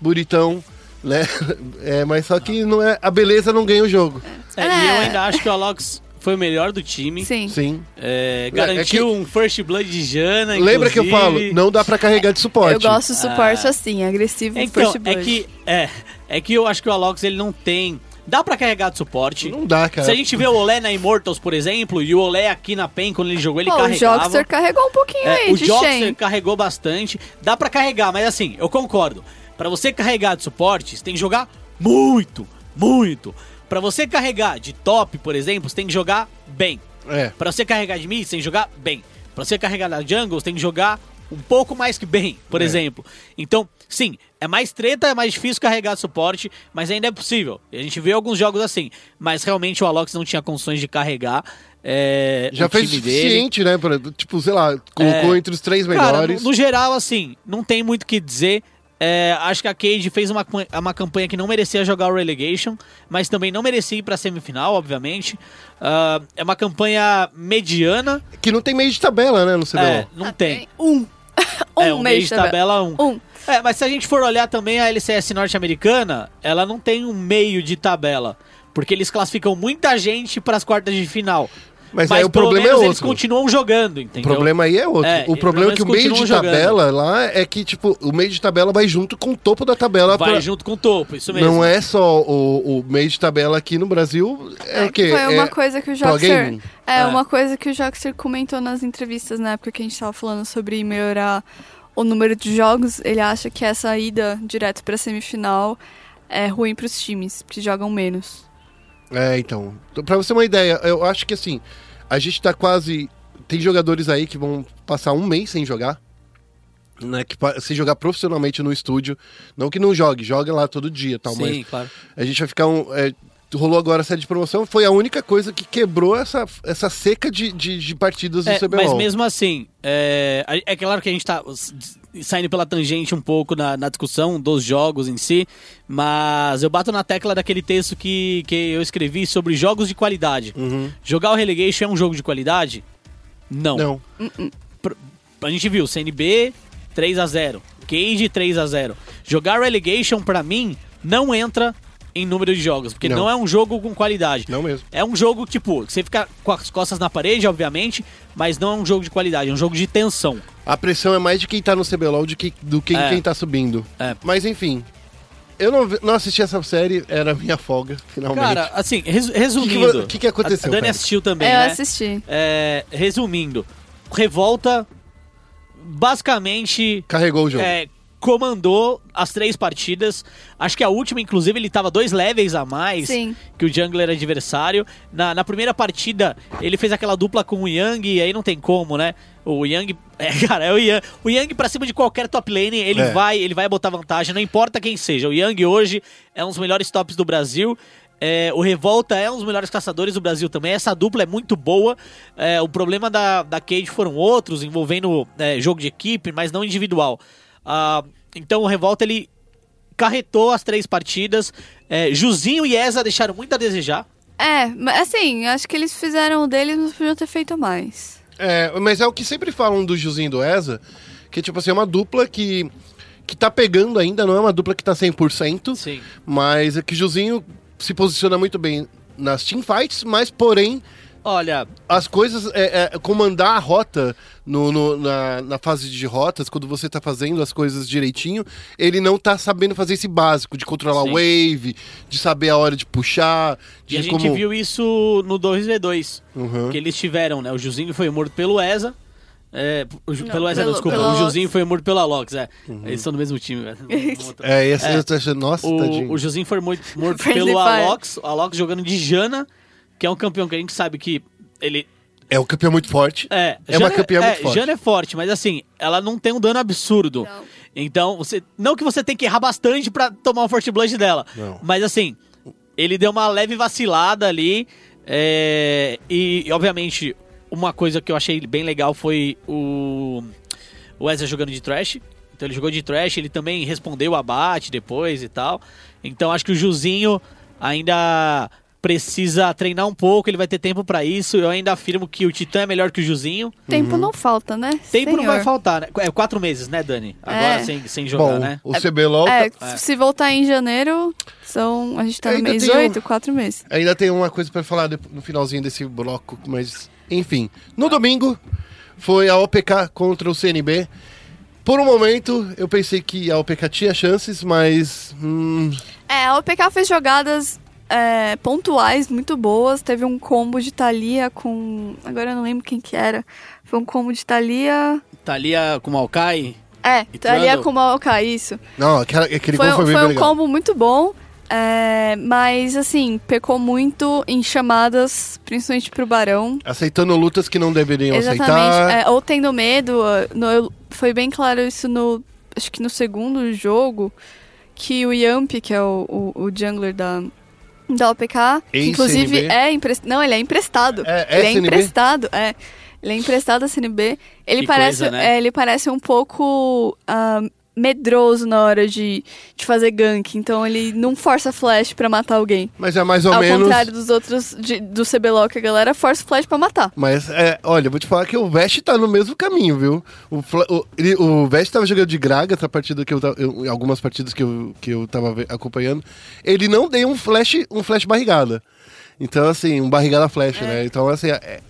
bonitão, né? É, mas só que não é, a beleza não ganha o jogo. É, E É. eu ainda acho que o Alox foi o melhor do time. Sim. Sim. É, É garantiu que- um first blood de Jana. Lembra que eu falo? Não dá pra carregar de suporte. Eu gosto do suporte assim, agressivo, Então, first é blood. que, é, é que eu acho que o Alox ele não tem. Dá pra carregar de suporte. Não dá, cara. Se a gente vê o Olé na Immortals, por exemplo, e o Olé aqui na PEN, quando ele jogou, ele Pô, o carregava. Jockster carregou um pouquinho É, aí o de Jockster Shen. carregou bastante. Dá pra carregar, mas assim, eu concordo. Pra você carregar de suporte, você tem que jogar muito, muito. Pra você carregar de top, por exemplo, você tem que jogar bem. É. Pra você carregar de mid, você tem que jogar bem. Pra você carregar da jungle, você tem que jogar um pouco mais que bem, por É. exemplo. Então, sim, é mais treta, é mais difícil carregar suporte, mas ainda é possível. A gente vê alguns jogos assim, mas realmente o Alox não tinha condições de carregar. é, Já o fez o time dele. suficiente, né? Pra, tipo, sei lá, colocou É. entre os três Cara, no, melhores. no geral, assim, não tem muito o que dizer. É, acho que a Cade fez uma, uma campanha que não merecia jogar o Relegation, mas também não merecia ir pra semifinal, obviamente. Ah, é uma campanha mediana. Que não tem meio de tabela, né, no CBLOL. É, não Ah, tem. Um. um é, um mês mês de tabela 1. Um. É, mas se a gente for olhar também a LCS norte-americana, ela não tem um meio de tabela. Porque eles classificam muita gente pras quartas de final. Mas, aí o problema é menos eles outro. continuam jogando, O entendeu? problema aí é outro. É, o problema é que o meio de tabela lá é que, tipo, o meio de tabela vai junto com o topo da tabela. Vai pra- junto com o topo, isso mesmo. Não é só o, o meio de tabela aqui no Brasil. É, É, o quê? Foi uma É coisa que o gaming? É, É. uma coisa que o Jockster comentou nas entrevistas na época que a gente tava falando sobre melhorar o número de jogos. Ele acha que essa ida direto pra semifinal é ruim pros times, que jogam menos. É, então. Pra você ter uma ideia, eu acho que assim, a gente tá quase. Tem jogadores aí que vão passar um mês sem jogar. Né, que sem jogar profissionalmente no estúdio. Não que não jogue, joga lá todo dia tal, mas Sim, claro. a gente vai ficar um. é, rolou agora a série de promoção, foi a única coisa que quebrou essa, essa seca de, de, de partidas do É, CBLOL. mas mesmo assim, é, é claro que a gente tá saindo pela tangente um pouco na, na discussão dos jogos em si, mas eu bato na tecla daquele texto que, que eu escrevi sobre jogos de qualidade. Uhum. Jogar o Relegation é um jogo de qualidade? Não. Não. A gente viu CNB 3 a 0 Cage 3 a 0 Jogar Relegation, pra mim, não entra em número de jogos, porque Não. não, é um jogo com qualidade. Não mesmo. É um jogo, tipo, que você fica com as costas na parede, obviamente, mas não é um jogo de qualidade, é um jogo de tensão. A pressão é mais de quem tá no CBLOL do que, do que É. quem tá subindo. É. Mas enfim. Eu não, não assisti essa série, era a minha folga, finalmente. Cara, assim, res- resumindo. Que que que que aconteceu, A Dani assistiu também, eu né? assisti. É, resumindo, Revolta basicamente Carregou o jogo. é, comandou as três partidas. Acho que a última, inclusive, ele tava dois levels a mais Sim. que o jungler adversário. Na, na primeira partida, ele fez aquela dupla com o Yang, e aí não tem como, né? O Yang, é, cara, é o Yang. O Yang pra cima de qualquer top lane, ele É. vai, ele vai botar vantagem, não importa quem seja. O Yang hoje é um dos melhores tops do Brasil. É, o Revolta é um dos melhores caçadores do Brasil também. Essa dupla é muito boa. É, o problema da, da Cade foram outros, envolvendo é, jogo de equipe, mas não individual. Ah, então o Revolta ele carretou as três partidas. É, Juzinho e Eza deixaram muito a desejar. É, mas assim, acho que eles fizeram o deles, mas podiam ter feito mais. É, mas é o que sempre falam do Juzinho e do Eza, que tipo assim, é uma dupla que, que tá pegando ainda, não é uma dupla que tá 100%, Sim. mas é que Juzinho se posiciona muito bem nas teamfights, mas porém Olha, as coisas, é, é, comandar a rota no, no- na, na fase de rotas, quando você tá fazendo as coisas direitinho, ele não tá sabendo fazer esse básico, de controlar o wave, de saber a hora de puxar, de e a gente como... viu isso no 2v2. Uhum. Que eles tiveram, né? O Juzinho foi morto pelo Eza. É, o Ju- Não, pelo pelo- desculpa. pelo o. Juzinho foi morto pelo Alox, é. Eles são do mesmo time, velho. É, esse É. eu tô achando. Nossa, tadinho. O, o Juzinho foi morto, pelo. Alox, o Alox jogando de Jana, que é um campeão que a gente sabe que ele. É um campeão muito forte. É, É uma campeã é, muito forte. Jana é forte, mas assim, ela não tem um dano absurdo. Não. Então, você. Não que você tem que errar bastante pra tomar um Forte Blood dela. Não. Mas assim, ele deu uma leve vacilada ali. é, e, e, obviamente, uma coisa que eu achei bem legal foi o. O Wesley jogando de trash. Então ele jogou de trash, ele também respondeu o abate depois e tal. Então acho que o Juzinho ainda precisa treinar um pouco, ele vai ter tempo pra isso. Eu ainda afirmo que o Titã é melhor que o Juzinho. Tempo não falta, né? Tempo não Senhor. vai faltar, né? É quatro meses, né, Dani? Agora É. sem, sem jogar, Bom, né? o CBLOL É, tá- se voltar em janeiro, são. A gente tá no mês tem um- 8, quatro meses. ainda tem uma coisa pra falar no finalzinho desse bloco, mas enfim. No domingo foi a OPK contra o CNB. Por um momento eu pensei que a OPK tinha chances, mas hum, É, a OPK fez jogadas é, pontuais muito boas. Teve um combo de Thalia com. Agora eu não lembro quem que era. Foi um combo de Thalia. Thalia com Maokai. É, E Thalia Trundle? com Maokai, isso. não, aquela, aquele Foi, gol foi bem foi um legal. combo muito bom. é, mas assim, pecou muito em chamadas, principalmente pro Barão. Aceitando lutas que não deveriam Exatamente. aceitar. é, ou tendo medo. no- foi bem claro isso no. Acho que no segundo jogo. Que o Yamp, que é o, o, o jungler da, da OPK, que inclusive é emprestado. Não, ele é emprestado. É, é ele é emprestado, é. Ele é emprestado a CNB. Ele Que parece, coisa, né? é, ele parece um pouco medroso na hora de, de fazer gank. Então ele não força flash pra matar alguém. Mas é mais ou Ao menos. contrário dos outros de- do CBLOL, que a galera força flash pra matar. Mas, é, olha, eu vou te falar que o Vest tá no mesmo caminho, viu? O, o, ele- o Vest tava jogando de Graga, essa partida que eu eu- algumas partidas que eu, que eu tava acompanhando. Ele não deu um flash, um flash barrigada. Então, assim, um barrigada flash, né? Então, assim, é-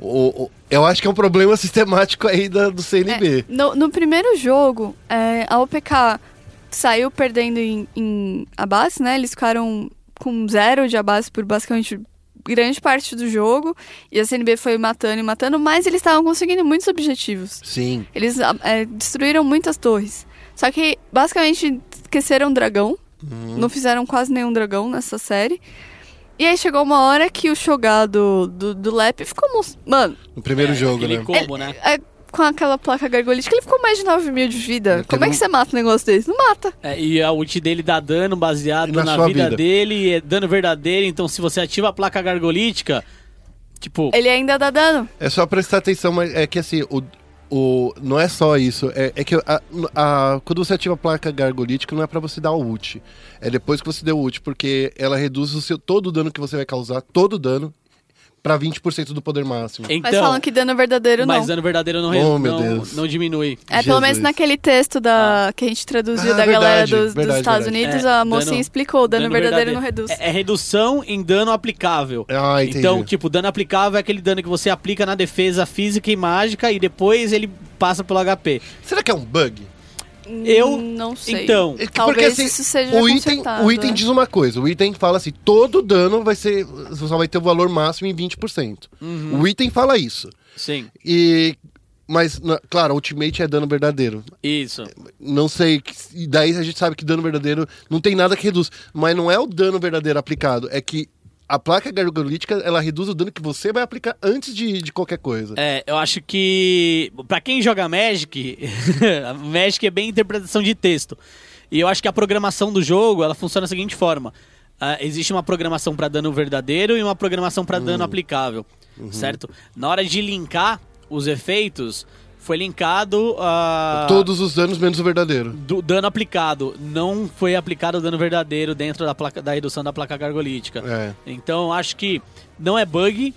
o- o- eu acho que é um problema sistemático aí da- do CNB. É, no, no primeiro jogo, é, a OPK saiu perdendo em, em abase, né? Eles ficaram com zero de abase por basicamente grande parte do jogo. E a CNB foi matando e matando, mas eles estavam conseguindo muitos objetivos. Sim. Eles é, destruíram muitas torres. Só que, basicamente, esqueceram o dragão. Não fizeram quase nenhum dragão nessa série. E aí chegou uma hora que o Shogar do, do, Lep ficou... Mano, No primeiro É, jogo, né? combo, né? é, com aquela placa gargolítica, ele ficou mais de 9 mil de vida. Ele Como é que um- você mata um negócio desse? Não mata. É, e a ult dele dá dano baseado Na na, vida, vida. dele, e é dano verdadeiro. Então, se você ativa a placa gargolítica, tipo, Ele ainda dá dano. É só prestar atenção, mas é que assim, o, o, não é só isso. É, é que a, a- quando você ativa a placa gargolítica, não é pra você dar o ult. É depois que você deu o ult, porque ela reduz o seu, todo o dano que você vai causar, todo o dano, pra 20% do poder máximo. Mas então. falam que dano verdadeiro não. Mas dano verdadeiro não, Oh, meu não, Deus. não diminui. É, pelo menos Jesus. naquele texto da, que a gente traduziu Ah, da galera verdade, dos, dos verdade, Estados verdade. Unidos, É, a mocinha dano- explicou, dano, verdadeiro, não reduz. É, é redução em dano aplicável. Ah, entendi. Então, tipo, dano aplicável é aquele dano que você aplica na defesa física e mágica e depois ele passa pelo HP. Será que é um bug? Eu- Não sei. Então, É que- Talvez isso seja o item, o item é. diz uma coisa. O item fala assim, todo dano vai ser, você só vai ter o valor máximo em 20%. Uhum. O item fala isso. sim, E mas claro, ultimate é dano verdadeiro. isso. Não sei, e daí a gente sabe que dano verdadeiro não tem nada que reduz. Mas não é o dano verdadeiro aplicado, é que a placa gargolítica, ela reduz o dano que você vai aplicar antes de, de qualquer coisa. É, eu acho que pra quem joga Magic, Magic é bem interpretação de texto. E eu acho que a programação do jogo, ela funciona da seguinte forma. Ah, existe uma programação pra dano verdadeiro e uma programação pra dano aplicável, certo? Na hora de linkar os efeitos, foi linkado a Todos os danos menos o verdadeiro. do dano aplicado, não foi aplicado o dano verdadeiro dentro da placa da redução da placa gargolítica. É. Então, acho que não é bug,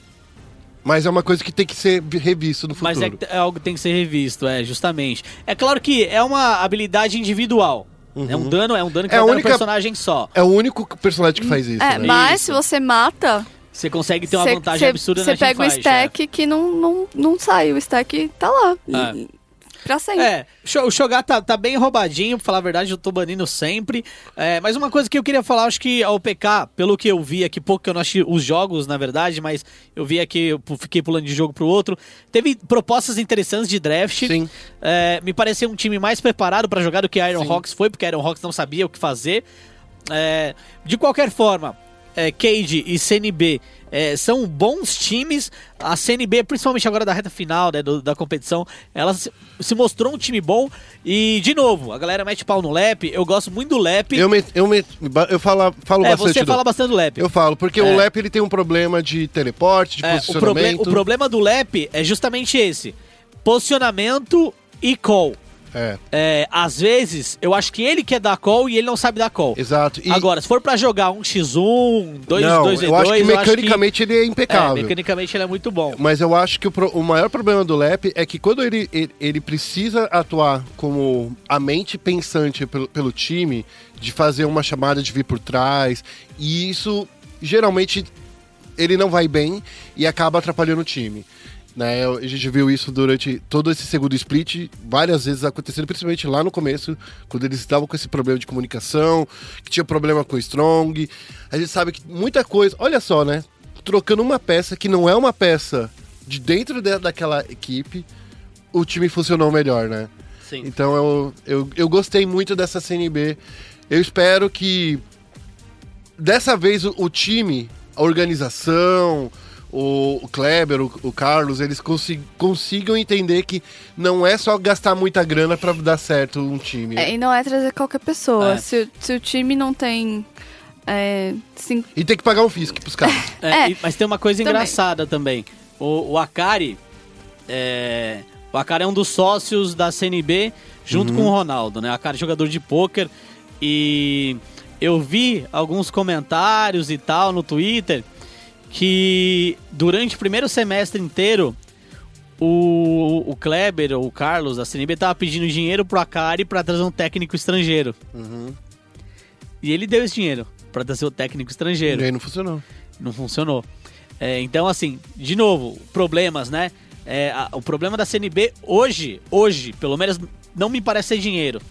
Mas é uma coisa que tem que ser revisto no futuro. Mas é, que é algo que tem que ser revisto, é, justamente. É claro que é uma habilidade individual. É um dano, é um dano que É vai no única- personagem só. É o único personagem que faz isso, É, né? mas Isso. se você mata, Você consegue ter uma você vantagem você- absurda você na pega o teamfight, stack que não, não, não sai, o stack tá lá. É. pra sempre. É, o Shogar tá, tá bem roubadinho, pra falar a verdade, eu tô banindo sempre. É, mas uma coisa que eu queria falar, acho que a OPK, pelo que eu vi aqui, pouco que eu não achei os jogos, na verdade, mas eu vi aqui, eu fiquei pulando de jogo pro outro. Teve propostas interessantes de draft. Sim. É, me pareceu um time mais preparado pra jogar do que a Iron Sim. Hawks foi, porque a Iron Hawks não sabia o que fazer. É, de qualquer forma, é, Cade e CNB é, são bons times. A CNB, principalmente agora da reta final né, do- da competição, ela se, se mostrou um time bom. E, de novo, a galera mete pau no Lep. Eu gosto muito do Lep. Eu, me, eu, me, eu falo, falo é, bastante você do... fala bastante do Lep. Eu falo, porque É. o Lep ele tem um problema de teleporte, de É, o, posicionamento. proble o problema do Lep é justamente esse: posicionamento e call. É, É, às vezes, eu acho que ele quer dar call e ele não sabe dar call. exato. E, Agora, se for pra jogar um x1, 2 não, 2 eu acho que mecanicamente ele é é, impecável. mecanicamente ele é muito bom. Mas eu acho que o, pro- o maior problema do Lep é que quando ele, ele, ele precisa atuar como a mente pensante pelo, pelo time, de fazer uma chamada de vir por trás, e isso geralmente ele não vai bem e acaba atrapalhando o time. Né, a gente viu isso durante todo esse segundo split, várias vezes acontecendo, principalmente lá no começo, quando eles estavam com esse problema de comunicação, que tinha problema com o Strong. A gente sabe que muita coisa. Olha só, né? Trocando uma peça que não é uma peça de dentro da- daquela equipe, o time funcionou melhor, né? Sim. Então eu, eu, eu gostei muito dessa CNB. Eu espero que dessa vez o, o time, a organização, o, Kleber, o, o Carlos, eles consi- consigam entender que não é só gastar muita grana pra dar certo um time. É, e não é trazer qualquer pessoa. É. Se, o- se o time não tem. É, cin- E tem que pagar um FISC pros caras. É, e- mas tem uma coisa também. engraçada também. O, o Akari. É, o Akari é um dos sócios da CNB junto com o Ronaldo, né? O Akari é jogador de pôquer. E eu vi alguns comentários e tal no Twitter que durante o primeiro semestre inteiro o, o Kleber ou o Carlos da CNB tava pedindo dinheiro pro Akari pra trazer um técnico estrangeiro. Uhum. E ele deu esse dinheiro pra trazer o técnico estrangeiro E aí não funcionou. não funcionou. É, então, assim, de novo, problemas, né? É, a- o problema da CNB hoje, hoje, pelo menos, não me parece ser dinheiro.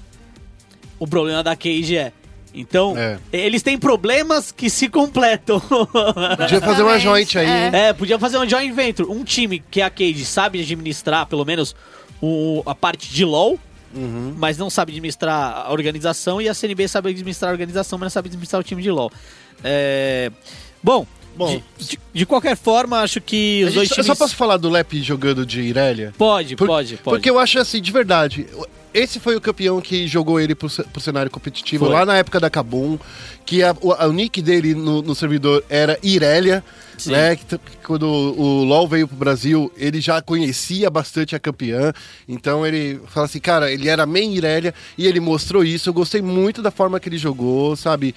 O problema da Cage é. Então, É. eles têm problemas que se completam. Podia fazer uma joint aí. é. hein? é, podia fazer um joint venture. Um time que a Cage sabe administrar, pelo menos, o, a parte de LoL, Uhum. mas não sabe administrar a organização, e a CNB sabe administrar a organização, mas não sabe administrar o time de LoL. É, Bom, Bom. de, de- de qualquer forma, acho que os dois eu times... só posso falar do Lep jogando de Irelia? Pode, Por- pode, pode. Porque eu acho assim, de verdade, esse foi o campeão que jogou ele pro, pro cenário competitivo Foi. lá na época da Kabum, que a- o, a- o nick dele no, no servidor era Irelia, Sim. né? Que, quando o LoL veio pro Brasil, ele já conhecia bastante a campeã, então ele fala assim, cara, ele era main Irelia e ele mostrou isso, eu gostei muito da forma que ele jogou, sabe?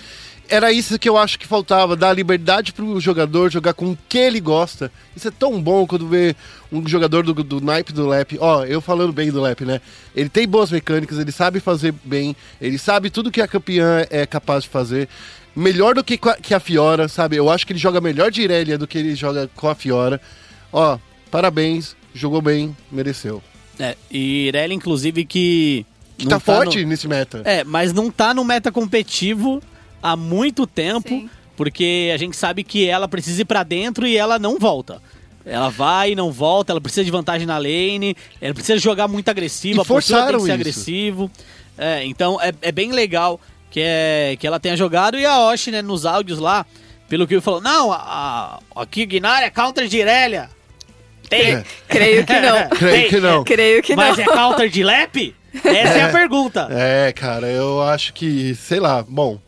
Era isso que eu acho que faltava, dar liberdade pro jogador jogar com o que ele gosta. Isso é tão bom quando vê um jogador do, do naipe do Lep. Ó, eu falando bem do Lep, né? Ele tem boas mecânicas, ele sabe fazer bem, ele sabe tudo que a campeã é capaz de fazer. Melhor do que, que a Fiora, sabe? Eu acho que ele joga melhor de Irelia do que ele joga com a Fiora. Ó, parabéns, jogou bem, mereceu. É, e Irelia, inclusive, que... Que não tá, forte no- nesse meta. É, mas não tá no meta competitivo há muito tempo, Sim. porque a gente sabe que ela precisa ir pra dentro e ela não volta. Ela vai e não volta, ela precisa de vantagem na lane, ela precisa jogar muito agressiva, E a postura tem que ser isso. agressivo. É, então é, é bem legal que, é, que ela tenha jogado. E a Oshi, né, nos áudios lá, pelo que ele falou, não, a, a, aqui Ignar é counter de Irelia. Tem. É. Creio que não. Creio que não. Creio que Mas não. é counter de Lep? Essa é, a pergunta. É, cara, eu acho que, sei lá, bom.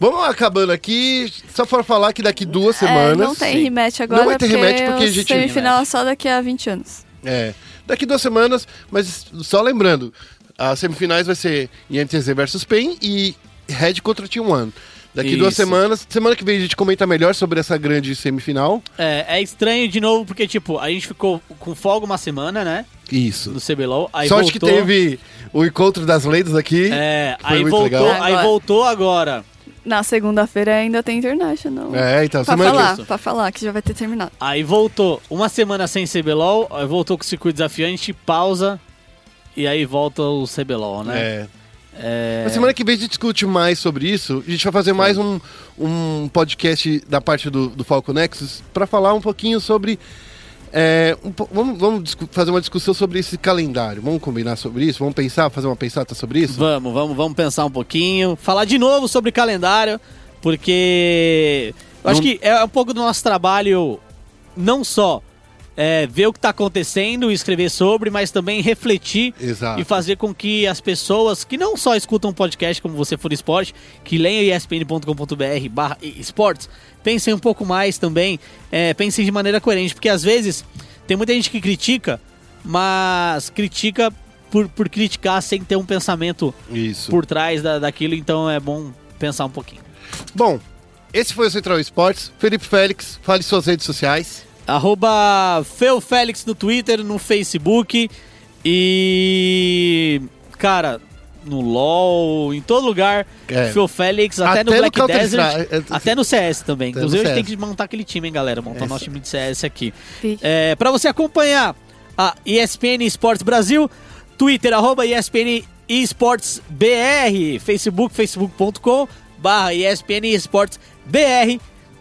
Vamos acabando aqui, só para falar que daqui duas É, semanas. não tem rematch agora. Não vai ter rematch porque a gente- semifinal é só daqui a 20 anos. É, daqui duas semanas, mas só lembrando, as semifinais vai ser INTZ versus PEN e Red contra Team One. Daqui duas Isso. semanas, semana que vem a gente comenta melhor sobre essa grande semifinal. É, é estranho de novo, porque, tipo, a gente ficou com folga uma semana, né? Isso. Do CBLOL. Aí Sorte voltou, que teve o encontro das lendas aqui. É, Foi aí muito voltou, legal. aí voltou agora. Na segunda-feira ainda tem International. É, então, Pra semana falar, que pra falar, que já vai ter terminado. Aí voltou uma semana sem CBLOL, aí voltou com o circuito desafiante, pausa. e aí volta o CBLOL, né? É. É... Na semana que vem a gente discute mais sobre isso. A gente vai fazer mais um, um podcast da parte do, do Falco Nexus para falar um pouquinho sobre. É, um vamos vamos fazer uma discussão sobre esse calendário. Vamos combinar sobre isso? Vamos pensar, fazer uma pensata sobre isso? Vamos, vamos, vamos pensar um pouquinho. Falar de novo sobre calendário, porque eu acho Não- que é um pouco do nosso trabalho, não só é, ver o que está acontecendo escrever sobre, mas também refletir Exato. e fazer com que as pessoas que não só escutam podcast como você for esporte, que leem espn.com.br barra esportes, pensem um pouco mais também, é, pensem de maneira coerente, porque às vezes tem muita gente que critica, mas critica por, por criticar sem ter um pensamento Isso. por trás da, daquilo, então é bom pensar um pouquinho. Bom, esse foi o Central Esportes. Felipe Félix, fale suas redes sociais. Arroba Feu Félix no Twitter, no Facebook e. Cara, no LOL, em todo lugar. É. Feu Félix, até, Até no no Black Counter-Strike, Desert, é, até no CS também. Até no Inclusive, a gente tem que montar aquele time, hein, galera? Montar Essa. nosso time de CS aqui. Sim. É, para você acompanhar a ESPN Esportes Brasil, Twitter, arroba ESPN Esportes BR, Facebook, facebook.com, barra ESPN Esportes BR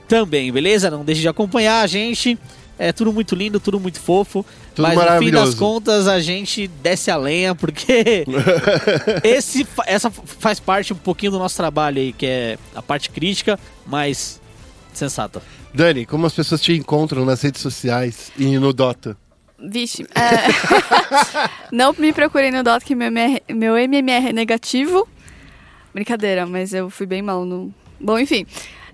também, beleza? Não deixe de acompanhar a gente. É tudo muito lindo, tudo muito fofo. Tudo mas no fim das contas a gente desce a lenha, porque esse, essa faz parte um pouquinho do nosso trabalho aí, que é a parte crítica, mas sensata. Dani, como as pessoas te encontram nas redes sociais e no Dota? Vixe. é. não me procurem no Dota que meu MMR, meu MMR é negativo. Brincadeira, mas eu fui bem mal no. Bom, enfim.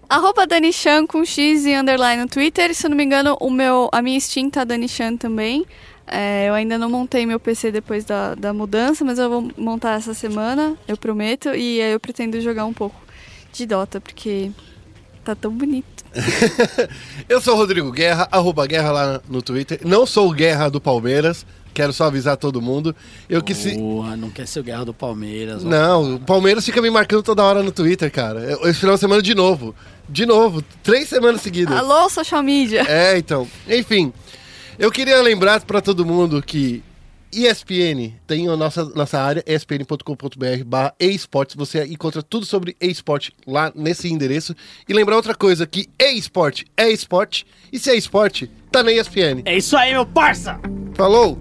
Arroba Dani Chan com X e underline no Twitter. Se eu não me engano, o meu, a minha Steam tá Dani Chan também. É, eu ainda não montei meu PC depois da, da mudança, mas eu vou montar essa semana, eu prometo. E aí eu pretendo jogar um pouco de Dota, porque tá tão bonito. Eu sou o Rodrigo Guerra, arroba Guerra lá no Twitter. Não sou o Guerra do Palmeiras, quero só avisar todo mundo. Eu que se... Porra, não quer ser o Guerra do Palmeiras. ó. Não, o Palmeiras fica me marcando toda hora no Twitter, cara. Esse final de semana de novo. De novo, três semanas seguidas. Alô, social media! É, então. Enfim, eu queria lembrar pra todo mundo que ESPN tem a nossa, nossa área, espn.com.br barra esportes. Você encontra tudo sobre esporte lá nesse endereço. E lembrar outra coisa, que esporte é esporte, e se é esporte, tá na ESPN. É isso aí, meu parça! Falou!